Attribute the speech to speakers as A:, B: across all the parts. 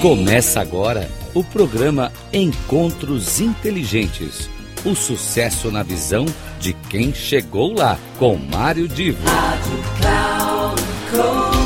A: Começa agora o programa Encontros Inteligentes. O sucesso na visão de quem chegou lá, com Mário Divo. Rádio Cloud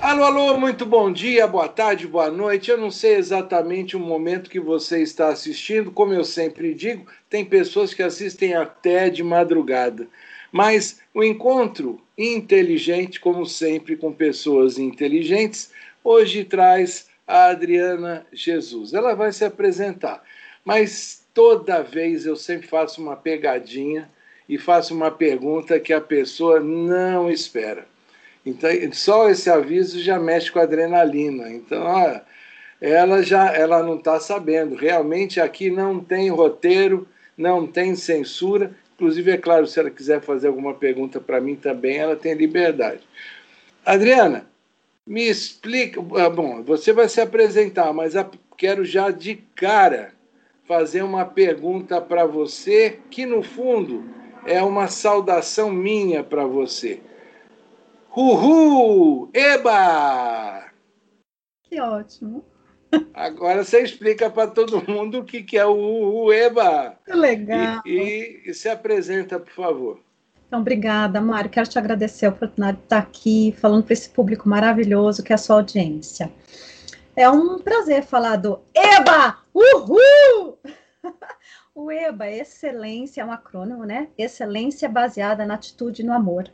B: Alô, alô, muito bom dia, boa tarde, boa noite. Eu não sei exatamente o momento que você está assistindo, como eu sempre digo, tem pessoas que assistem até de madrugada. Mas o encontro inteligente, como sempre, com pessoas inteligentes, hoje traz a Adriana Jesus. Ela vai se apresentar, mas toda vez eu sempre faço uma pegadinha e faço uma pergunta que a pessoa não espera. Então, só esse aviso já mexe com a adrenalina. Então, ó, ela já ela não está sabendo. Realmente aqui não tem roteiro, não tem censura. Inclusive, é claro, se ela quiser fazer alguma pergunta para mim também, ela tem liberdade. Adriana, me explica. Ah, bom, você vai se apresentar, mas quero já de cara fazer uma pergunta para você que, no fundo, é uma saudação minha para você. Uhul! Eba!
C: Que ótimo!
B: Agora você explica para todo mundo o que, que é o Uhul Eba.
C: Que legal!
B: E, e, e, se apresenta, por favor.
C: Então, obrigada, Mário. Quero te agradecer a oportunidade de estar aqui falando para esse público maravilhoso que é a sua audiência. É um prazer falar do EBA! Uhul! o EBA, excelência, é um acrônimo, né? Excelência baseada na atitude e no amor.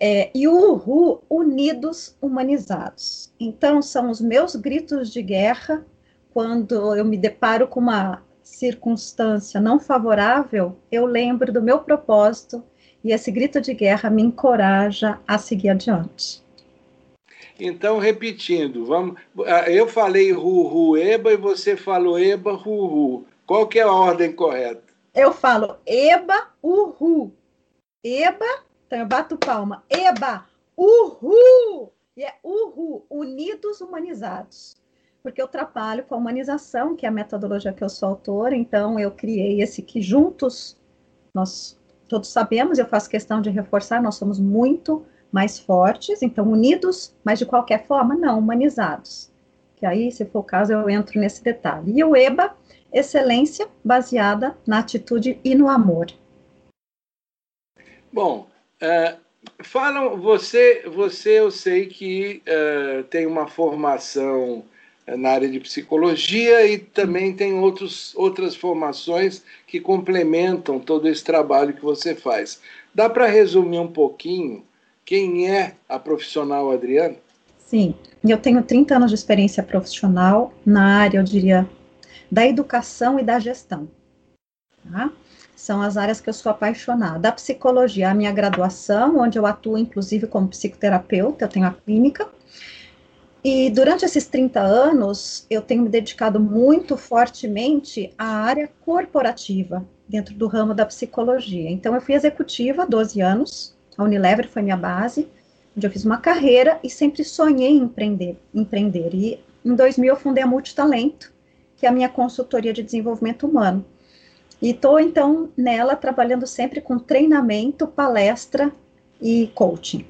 C: É, e o Uhu, unidos, humanizados. Então, são os meus gritos de guerra quando eu me deparo com uma circunstância não favorável, eu lembro do meu propósito e esse grito de guerra me encoraja a seguir adiante.
B: Então, repetindo, vamos. Ah, eu falei ru, eba e você falou eba, ru, ru. Qual que é a ordem correta?
C: Eu falo eba, uhu. Eba, então eu bato palma. Eba! Uhul! E é uhul, unidos humanizados. Porque eu trabalho com a humanização, que é a metodologia que eu sou autora, então eu criei esse que juntos nós todos sabemos, eu faço questão de reforçar, nós somos muito mais fortes, então unidos, mas de qualquer forma, não, humanizados. Que aí, se for o caso, eu entro nesse detalhe. E o EBA, excelência baseada na atitude e no amor.
B: Bom, Uh, falam, você, você eu sei que uh, tem uma formação é, na área de psicologia e também tem outros, outras formações que complementam todo esse trabalho que você faz. Dá para resumir um pouquinho quem é a profissional Adriana?
C: Sim, eu tenho 30 anos de experiência profissional na área, eu diria, da educação e da gestão. Tá? São as áreas que eu sou apaixonada. A psicologia, a minha graduação, onde eu atuo inclusive como psicoterapeuta, eu tenho a clínica. E durante esses 30 anos, eu tenho me dedicado muito fortemente à área corporativa, dentro do ramo da psicologia. Então, eu fui executiva há 12 anos, a Unilever foi minha base, onde eu fiz uma carreira e sempre sonhei em empreender. empreender. E em 2000 eu fundei a Multitalento, que é a minha consultoria de desenvolvimento humano. E estou, então, nela trabalhando sempre com treinamento, palestra e coaching.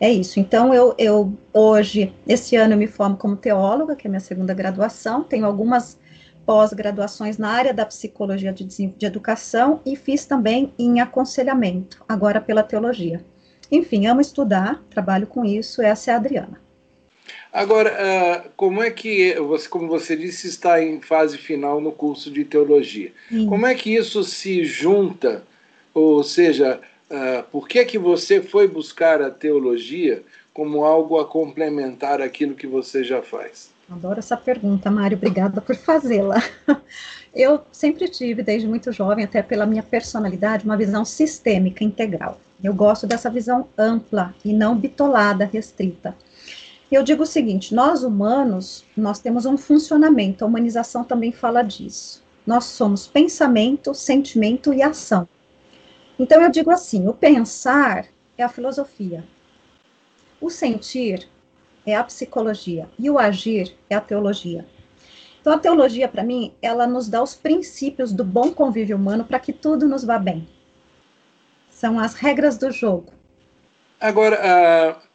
C: É isso. Então, eu, eu hoje, esse ano, eu me formo como teóloga, que é minha segunda graduação, tenho algumas pós-graduações na área da psicologia de, de educação e fiz também em aconselhamento, agora pela teologia. Enfim, amo estudar, trabalho com isso, essa é a Adriana.
B: Agora, uh, como é que você, como você disse, está em fase final no curso de teologia? Sim. Como é que isso se junta? Ou seja, uh, por que que você foi buscar a teologia como algo a complementar aquilo que você já faz?
C: Adoro essa pergunta, Mário. Obrigada por fazê-la. Eu sempre tive, desde muito jovem, até pela minha personalidade, uma visão sistêmica, integral. Eu gosto dessa visão ampla e não bitolada, restrita. Eu digo o seguinte: nós humanos, nós temos um funcionamento, a humanização também fala disso. Nós somos pensamento, sentimento e ação. Então eu digo assim: o pensar é a filosofia, o sentir é a psicologia e o agir é a teologia. Então a teologia, para mim, ela nos dá os princípios do bom convívio humano para que tudo nos vá bem. São as regras do jogo.
B: Agora, uh,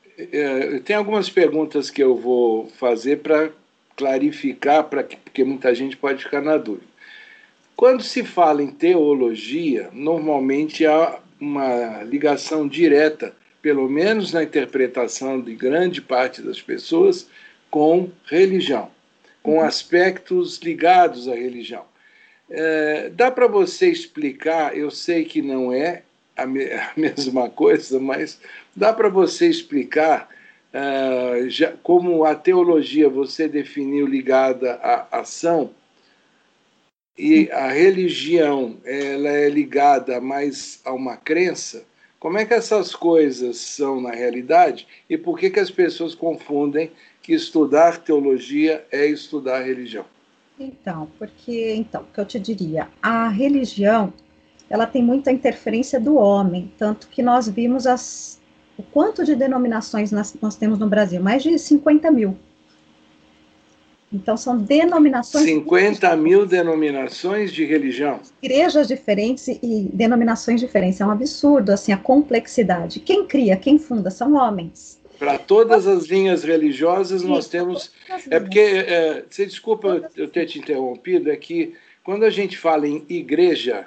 B: tem algumas perguntas que eu vou fazer para clarificar, pra que, porque muita gente pode ficar na dúvida. Quando se fala em teologia, normalmente há uma ligação direta, pelo menos na interpretação de grande parte das pessoas, com religião, com uhum. aspectos ligados à religião. É, dá para você explicar? Eu sei que não é a, me, a mesma coisa, mas dá para você explicar uh, já, como a teologia você definiu ligada à ação e a religião ela é ligada mais a uma crença? Como é que essas coisas são na realidade e por que, que as pessoas confundem que estudar teologia é estudar religião?
C: Então, porque então, o que eu te diria, a religião ela tem muita interferência do homem, tanto que nós vimos as, o quanto de denominações nós, nós temos no Brasil, mais de 50 mil. Então, são denominações.
B: 50 mil denominações de religião.
C: Igrejas diferentes e denominações diferentes. É um absurdo, assim, a complexidade. Quem cria, quem funda são homens.
B: Para todas as linhas religiosas, nós temos. É porque, é, você desculpa eu ter te interrompido, é que quando a gente fala em igreja,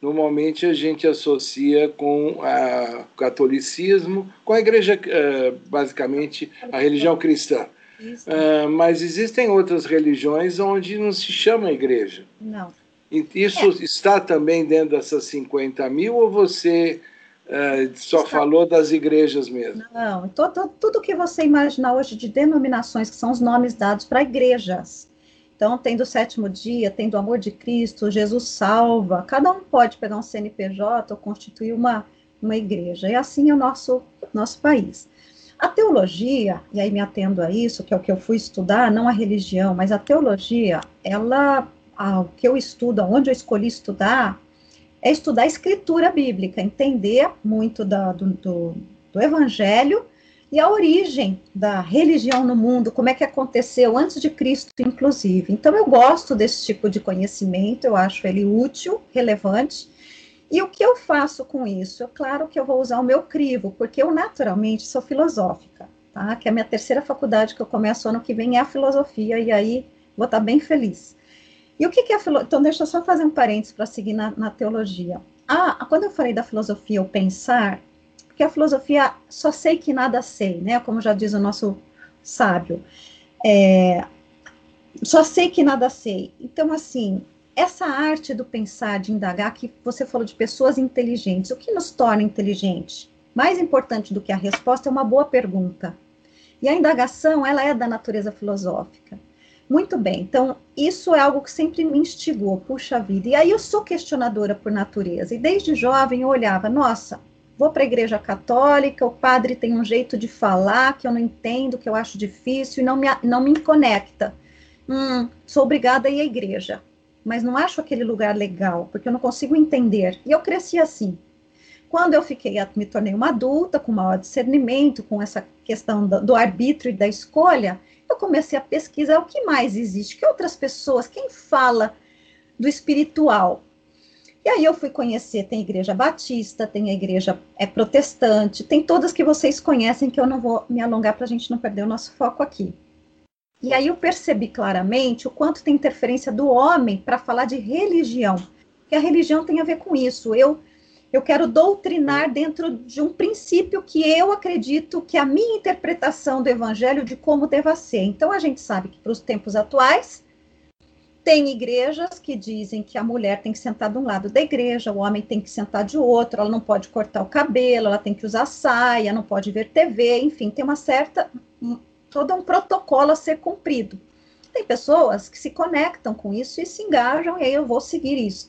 B: normalmente a gente associa com o catolicismo, com a igreja, é, basicamente, a religião cristã. Uh, mas existem outras religiões onde não se chama igreja.
C: Não.
B: Isso é. está também dentro dessas 50 mil ou você uh, só está... falou das igrejas mesmo?
C: Não, todo, tudo que você imaginar hoje de denominações, que são os nomes dados para igrejas. Então, tem do sétimo dia, tem do amor de Cristo, Jesus salva. Cada um pode pegar um CNPJ ou constituir uma, uma igreja. E assim é o nosso, nosso país. A teologia, e aí me atendo a isso, que é o que eu fui estudar, não a religião, mas a teologia, ela, o que eu estudo, onde eu escolhi estudar, é estudar a escritura bíblica, entender muito da, do, do, do evangelho e a origem da religião no mundo, como é que aconteceu antes de Cristo, inclusive. Então, eu gosto desse tipo de conhecimento, eu acho ele útil, relevante, e o que eu faço com isso? É claro que eu vou usar o meu crivo, porque eu naturalmente sou filosófica, tá? Que é a minha terceira faculdade que eu começo ano que vem é a filosofia, e aí vou estar bem feliz. E o que, que é filosofia? Então, deixa eu só fazer um parênteses para seguir na, na teologia. Ah, quando eu falei da filosofia, o pensar, porque a filosofia só sei que nada sei, né? Como já diz o nosso sábio. É, só sei que nada sei. Então, assim, essa arte do pensar, de indagar, que você falou de pessoas inteligentes, o que nos torna inteligente? Mais importante do que a resposta é uma boa pergunta. E a indagação, ela é da natureza filosófica. Muito bem, então isso é algo que sempre me instigou, puxa vida. E aí eu sou questionadora por natureza. E desde jovem eu olhava, nossa, vou para a igreja católica, o padre tem um jeito de falar que eu não entendo, que eu acho difícil e não me, não me conecta. Hum, sou obrigada a ir à igreja mas não acho aquele lugar legal, porque eu não consigo entender. E eu cresci assim. Quando eu fiquei, me tornei uma adulta, com maior discernimento, com essa questão do, do arbítrio e da escolha, eu comecei a pesquisar o que mais existe, que outras pessoas, quem fala do espiritual. E aí eu fui conhecer, tem igreja batista, tem a igreja é protestante, tem todas que vocês conhecem, que eu não vou me alongar para a gente não perder o nosso foco aqui. E aí eu percebi claramente o quanto tem interferência do homem para falar de religião. Que a religião tem a ver com isso. Eu eu quero doutrinar dentro de um princípio que eu acredito que a minha interpretação do evangelho de como deva ser. Então a gente sabe que para os tempos atuais tem igrejas que dizem que a mulher tem que sentar de um lado da igreja, o homem tem que sentar de outro, ela não pode cortar o cabelo, ela tem que usar saia, não pode ver TV, enfim, tem uma certa todo um protocolo a ser cumprido. Tem pessoas que se conectam com isso e se engajam, e aí eu vou seguir isso.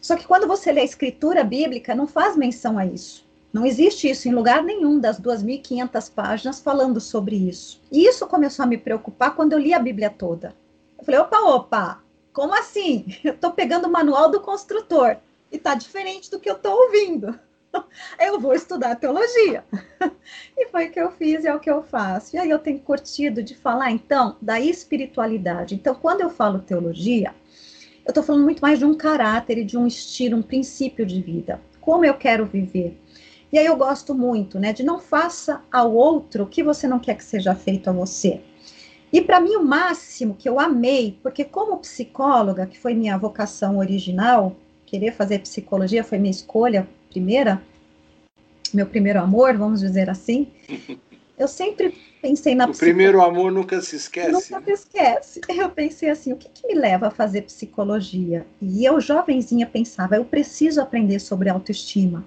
C: Só que quando você lê a escritura bíblica, não faz menção a isso. Não existe isso em lugar nenhum das 2.500 páginas falando sobre isso. E isso começou a me preocupar quando eu li a Bíblia toda. Eu falei, opa, opa, como assim? Eu estou pegando o manual do construtor e está diferente do que eu estou ouvindo. eu vou estudar teologia. E foi o que eu fiz e é o que eu faço. E aí eu tenho curtido de falar, então, da espiritualidade. Então, quando eu falo teologia, eu estou falando muito mais de um caráter e de um estilo, um princípio de vida. Como eu quero viver. E aí eu gosto muito, né, de não faça ao outro o que você não quer que seja feito a você. E para mim o máximo que eu amei, porque como psicóloga, que foi minha vocação original, querer fazer psicologia foi minha escolha primeira, meu primeiro amor, vamos dizer assim. Eu sempre pensei na
B: O primeiro amor nunca se esquece.
C: Nunca se esquece. Eu pensei assim, o que, que me leva a fazer psicologia? E eu, jovenzinha, pensava, eu preciso aprender sobre autoestima.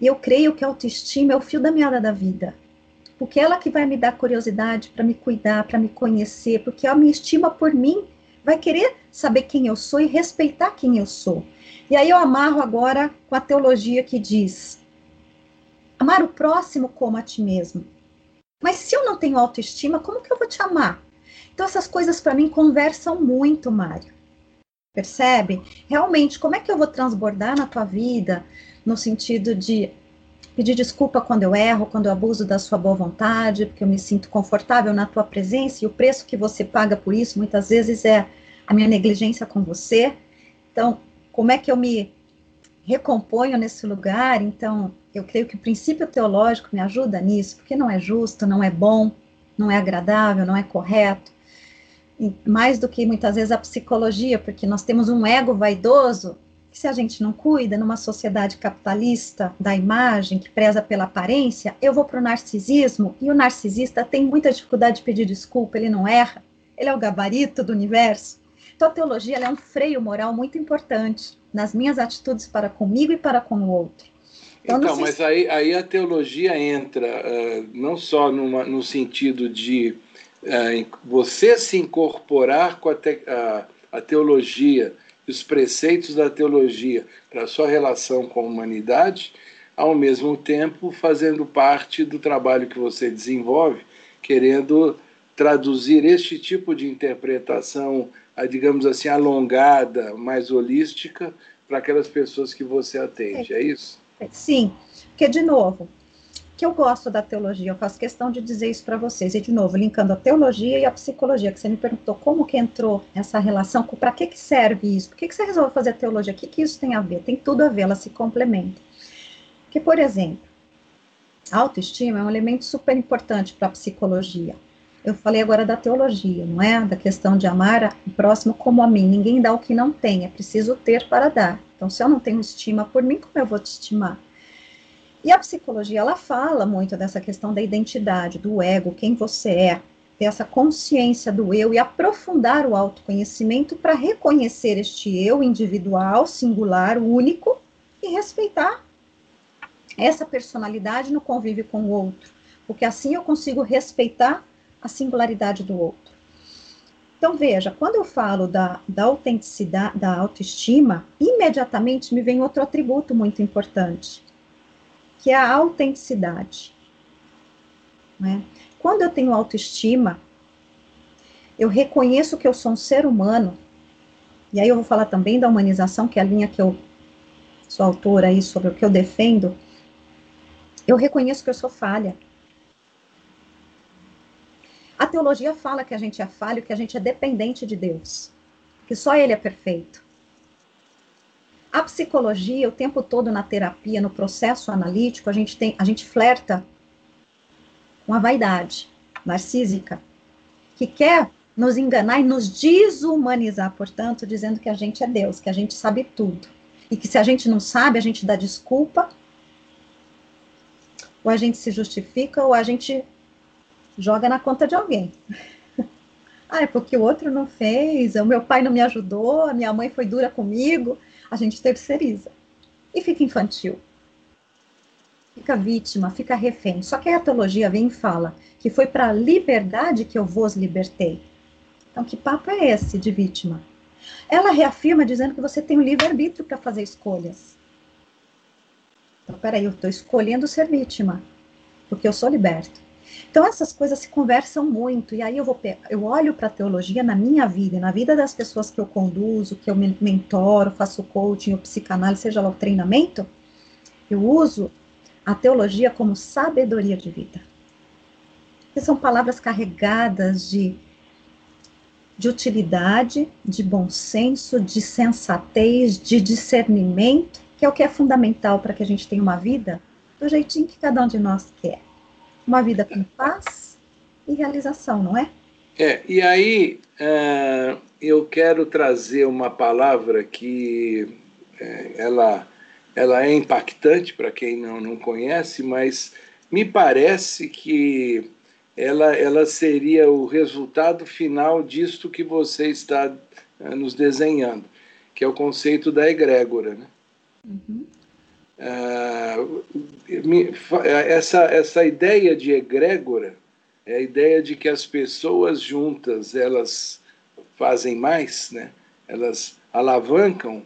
C: E eu creio que a autoestima é o fio da meada da vida. Porque ela que vai me dar curiosidade para me cuidar, para me conhecer, porque a minha estima por mim vai querer saber quem eu sou e respeitar quem eu sou. E aí eu amarro agora com a teologia que diz: amar o próximo como a ti mesmo. Mas se eu não tenho autoestima, como que eu vou te amar? Então essas coisas para mim conversam muito, Mário. Percebe? Realmente, como é que eu vou transbordar na tua vida no sentido de pedir desculpa quando eu erro, quando eu abuso da sua boa vontade, porque eu me sinto confortável na tua presença e o preço que você paga por isso muitas vezes é a minha negligência com você. Então, como é que eu me recomponho nesse lugar? Então, eu creio que o princípio teológico me ajuda nisso, porque não é justo, não é bom, não é agradável, não é correto. E mais do que muitas vezes a psicologia, porque nós temos um ego vaidoso que se a gente não cuida, numa sociedade capitalista da imagem, que preza pela aparência, eu vou para o narcisismo, e o narcisista tem muita dificuldade de pedir desculpa, ele não erra, ele é o gabarito do universo. Então, a teologia é um freio moral muito importante nas minhas atitudes para comigo e para com o outro.
B: Então, então mas se... aí, aí a teologia entra uh, não só numa, no sentido de uh, você se incorporar com a, te, a, a teologia, os preceitos da teologia para a sua relação com a humanidade, ao mesmo tempo fazendo parte do trabalho que você desenvolve, querendo traduzir este tipo de interpretação, digamos assim, alongada, mais holística, para aquelas pessoas que você atende, é isso?
C: Sim, porque, de novo, que eu gosto da teologia, eu faço questão de dizer isso para vocês. E, de novo, linkando a teologia e a psicologia, que você me perguntou como que entrou essa relação, para que, que serve isso? Por que, que você resolveu fazer teologia? O que, que isso tem a ver? Tem tudo a ver, ela se complementa. Porque, por exemplo, a autoestima é um elemento super importante para a psicologia. Eu falei agora da teologia, não é? Da questão de amar o próximo como a mim. Ninguém dá o que não tem, é preciso ter para dar. Então, se eu não tenho estima por mim, como eu vou te estimar? E a psicologia, ela fala muito dessa questão da identidade, do ego, quem você é, ter essa consciência do eu e aprofundar o autoconhecimento para reconhecer este eu individual, singular, único e respeitar essa personalidade no convívio com o outro, porque assim eu consigo respeitar a singularidade do outro. Então, veja, quando eu falo da, da autenticidade, da autoestima, imediatamente me vem outro atributo muito importante, que é a autenticidade. Né? Quando eu tenho autoestima, eu reconheço que eu sou um ser humano, e aí eu vou falar também da humanização, que é a linha que eu sou autora aí sobre o que eu defendo. Eu reconheço que eu sou falha. A teologia fala que a gente é falho, que a gente é dependente de Deus, que só Ele é perfeito. A psicologia, o tempo todo na terapia, no processo analítico, a gente tem, a gente flerta com a vaidade narcísica, que quer nos enganar e nos desumanizar, portanto, dizendo que a gente é Deus, que a gente sabe tudo. E que se a gente não sabe, a gente dá desculpa, ou a gente se justifica, ou a gente joga na conta de alguém. ah, é porque o outro não fez, o meu pai não me ajudou, a minha mãe foi dura comigo a gente terceiriza. E fica infantil. Fica vítima, fica refém. Só que a teologia vem e fala que foi para a liberdade que eu vos libertei. Então, que papo é esse de vítima? Ela reafirma dizendo que você tem o um livre-arbítrio para fazer escolhas. Então, peraí, eu estou escolhendo ser vítima, porque eu sou liberto. Então essas coisas se conversam muito e aí eu vou eu olho para a teologia na minha vida, na vida das pessoas que eu conduzo, que eu mentoro, faço coaching, ou psicanálise, seja lá o treinamento, eu uso a teologia como sabedoria de vida. Que são palavras carregadas de de utilidade, de bom senso, de sensatez, de discernimento que é o que é fundamental para que a gente tenha uma vida do jeitinho que cada um de nós quer. Uma vida com paz e realização, não é?
B: É, e aí uh, eu quero trazer uma palavra que uh, ela, ela é impactante para quem não, não conhece, mas me parece que ela, ela seria o resultado final disto que você está uh, nos desenhando, que é o conceito da egrégora. Né? Uhum. Essa, essa ideia de egrégora é a ideia de que as pessoas juntas elas fazem mais, né? elas alavancam.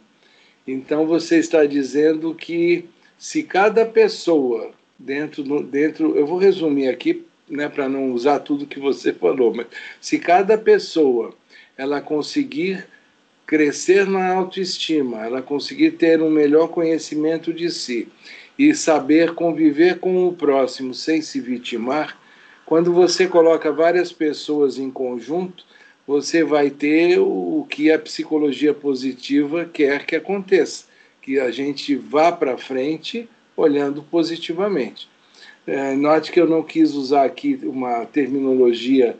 B: Então você está dizendo que se cada pessoa dentro dentro, eu vou resumir aqui, né, para não usar tudo que você falou, mas se cada pessoa ela conseguir crescer na autoestima, ela conseguir ter um melhor conhecimento de si e saber conviver com o próximo sem se vitimar, quando você coloca várias pessoas em conjunto, você vai ter o que a psicologia positiva quer que aconteça, que a gente vá para frente olhando positivamente. É, note que eu não quis usar aqui uma terminologia,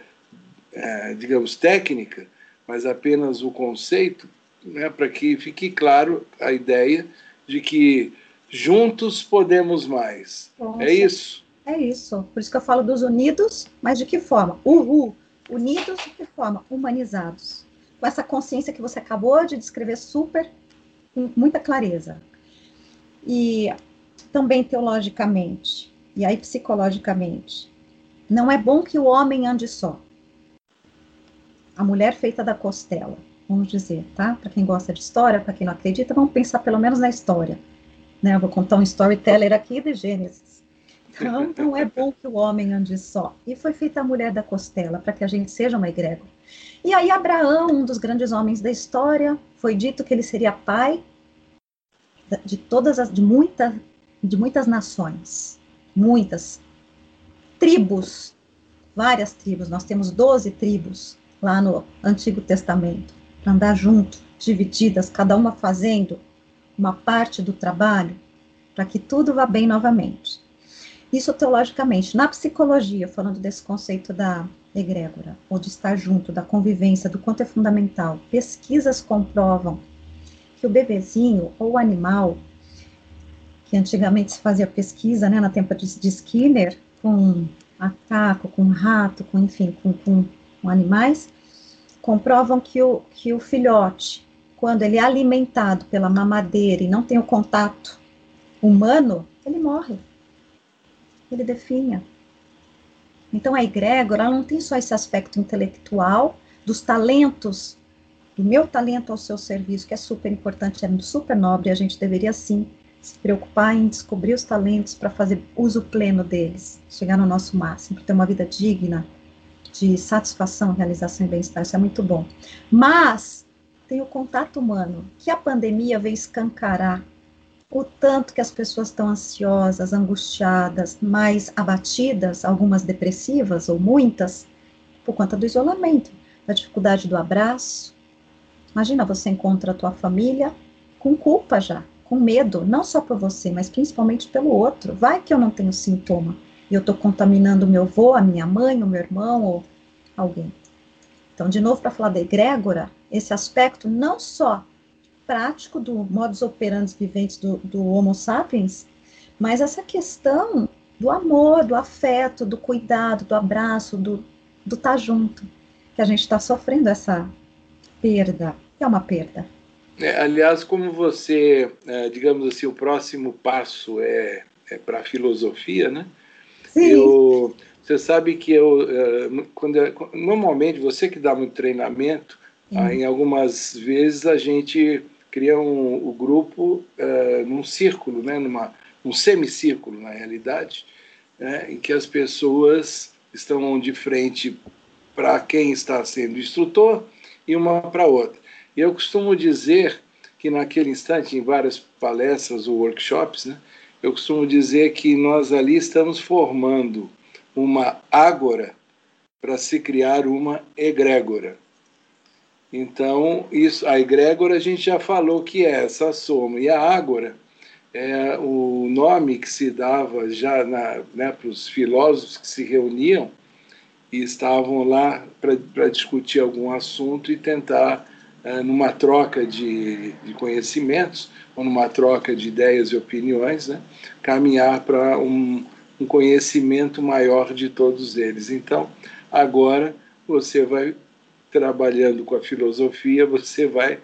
B: é, digamos, técnica, mas apenas o conceito, né, para que fique claro a ideia de que juntos podemos mais. Nossa. É isso?
C: É isso. Por isso que eu falo dos unidos, mas de que forma? Uhul. Unidos de que forma? Humanizados. Com essa consciência que você acabou de descrever super, com muita clareza. E também teologicamente, e aí psicologicamente. Não é bom que o homem ande só. A mulher feita da costela, vamos dizer, tá? Para quem gosta de história, para quem não acredita, vamos pensar pelo menos na história. Né? Eu vou contar um storyteller aqui de Gênesis. Então, não é bom que o homem ande só. E foi feita a mulher da costela, para que a gente seja uma egrégora. E aí, Abraão, um dos grandes homens da história, foi dito que ele seria pai de todas as, de, muita, de muitas nações, muitas tribos, várias tribos. Nós temos 12 tribos lá no Antigo Testamento, para andar junto, divididas, cada uma fazendo uma parte do trabalho, para que tudo vá bem novamente. Isso teologicamente. Na psicologia, falando desse conceito da egrégora, ou de estar junto, da convivência, do quanto é fundamental, pesquisas comprovam que o bebezinho ou o animal, que antigamente se fazia pesquisa, né, na tempo de, Skinner, com macaco, com rato, com, enfim, com, com, com animais, comprovam que o, que o filhote, quando ele é alimentado pela mamadeira e não tem o contato humano, ele morre ele definha. Então a egrégora não tem só esse aspecto intelectual dos talentos, do meu talento ao seu serviço, que é super importante, é super nobre, a gente deveria sim se preocupar em descobrir os talentos para fazer uso pleno deles, chegar no nosso máximo, ter uma vida digna, de satisfação, realização e bem-estar, isso é muito bom. Mas tem o contato humano, que a pandemia veio escancarar o tanto que as pessoas estão ansiosas, angustiadas, mais abatidas, algumas depressivas ou muitas, por conta do isolamento, da dificuldade do abraço. Imagina, você encontra a tua família com culpa já, com medo, não só por você, mas principalmente pelo outro. Vai que eu não tenho sintoma e eu estou contaminando meu avô, a minha mãe, o meu irmão ou alguém. Então, de novo, para falar da egrégora, esse aspecto não só prático do modus operandi viventes do, do Homo sapiens, mas essa questão do amor, do afeto, do cuidado, do abraço, do do estar tá junto, que a gente está sofrendo essa perda, é uma perda.
B: É, aliás, como você, é, digamos assim, o próximo passo é, é para a filosofia, né? Sim. Eu, você sabe que eu, é, quando, normalmente, você que dá muito treinamento, em algumas vezes a gente cria um, o grupo uh, num círculo, né, numa, um semicírculo, na realidade, né, em que as pessoas estão de frente para quem está sendo instrutor e uma para outra. E eu costumo dizer que naquele instante, em várias palestras ou workshops, né, eu costumo dizer que nós ali estamos formando uma ágora para se criar uma egrégora. Então, isso, a egrégora a gente já falou que é essa soma. E a ágora é o nome que se dava já né, para os filósofos que se reuniam e estavam lá para discutir algum assunto e tentar, é, numa troca de, de, conhecimentos, ou numa troca de ideias e opiniões, né, caminhar para um, um conhecimento maior de todos eles. Então, agora você vai trabalhando com a filosofia, você vai,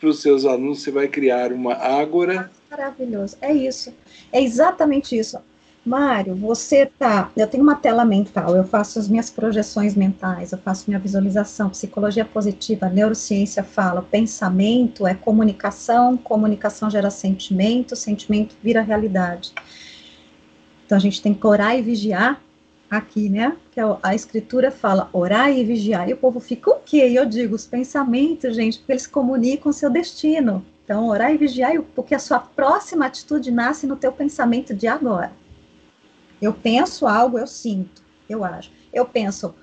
B: para os seus alunos, você vai criar uma ágora.
C: Maravilhoso, é isso, é exatamente isso. Mário, você tá. Eu tenho uma tela mental, eu faço as minhas projeções mentais, eu faço minha visualização, psicologia positiva, neurociência fala, pensamento é comunicação, comunicação gera sentimento, sentimento vira realidade. Então a gente tem que orar e vigiar aqui, né? Que a, a escritura fala orar e vigiar. E o povo fica o quê? Eu digo, os pensamentos, gente, porque eles comunicam o seu destino. Então, orar e vigiar, porque a sua próxima atitude nasce no teu pensamento de agora. Eu penso algo, eu sinto, eu acho. Eu penso,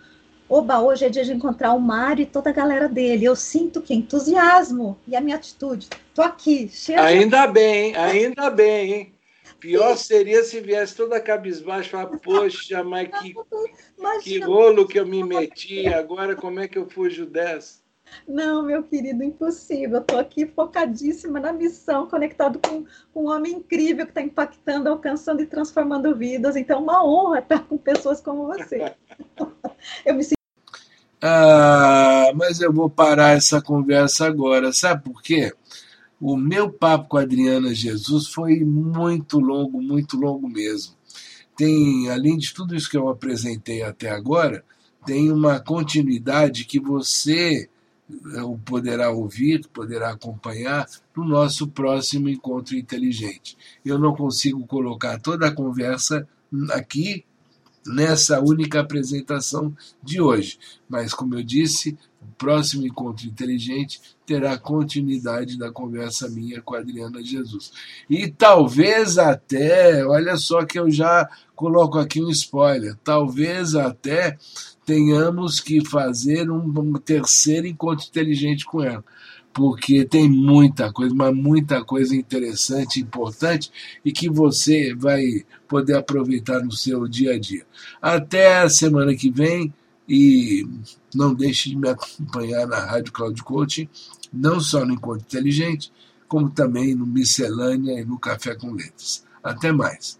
C: oba, hoje é dia de encontrar o Mário e toda a galera dele. Eu sinto que entusiasmo e a minha atitude. Tô aqui,
B: cheio Ainda de... bem, ainda bem, hein? Pior seria se viesse toda cabisbaixa e falar, poxa, mas que, que rolo que eu me meti, agora como é que eu fujo dessa?
C: Não, meu querido, impossível. Eu estou aqui focadíssima na missão, conectado com, com um homem incrível que está impactando, alcançando e transformando vidas. Então, é uma honra estar com pessoas como você.
D: eu me sinto. Ah, mas eu vou parar essa conversa agora. Sabe por quê? O meu papo com a Adriana Jesus foi muito longo, muito longo mesmo. Tem, além de tudo isso que eu apresentei até agora, tem uma continuidade que você eh, poderá ouvir, poderá acompanhar no nosso próximo encontro inteligente. Eu não consigo colocar toda a conversa aqui nessa única apresentação de hoje, mas como eu disse, o próximo encontro inteligente terá continuidade da conversa minha com a Adriana Jesus. E talvez até, olha só que eu já coloco aqui um spoiler, talvez até tenhamos que fazer um, um terceiro encontro inteligente com ela porque tem muita coisa, mas muita coisa interessante, importante e que você vai poder aproveitar no seu dia a dia. Até a semana que vem e não deixe de me acompanhar na Rádio Cloud Coaching, não só no Encontro Inteligente, como também no Miscelânea e no Café com Letras. Até mais.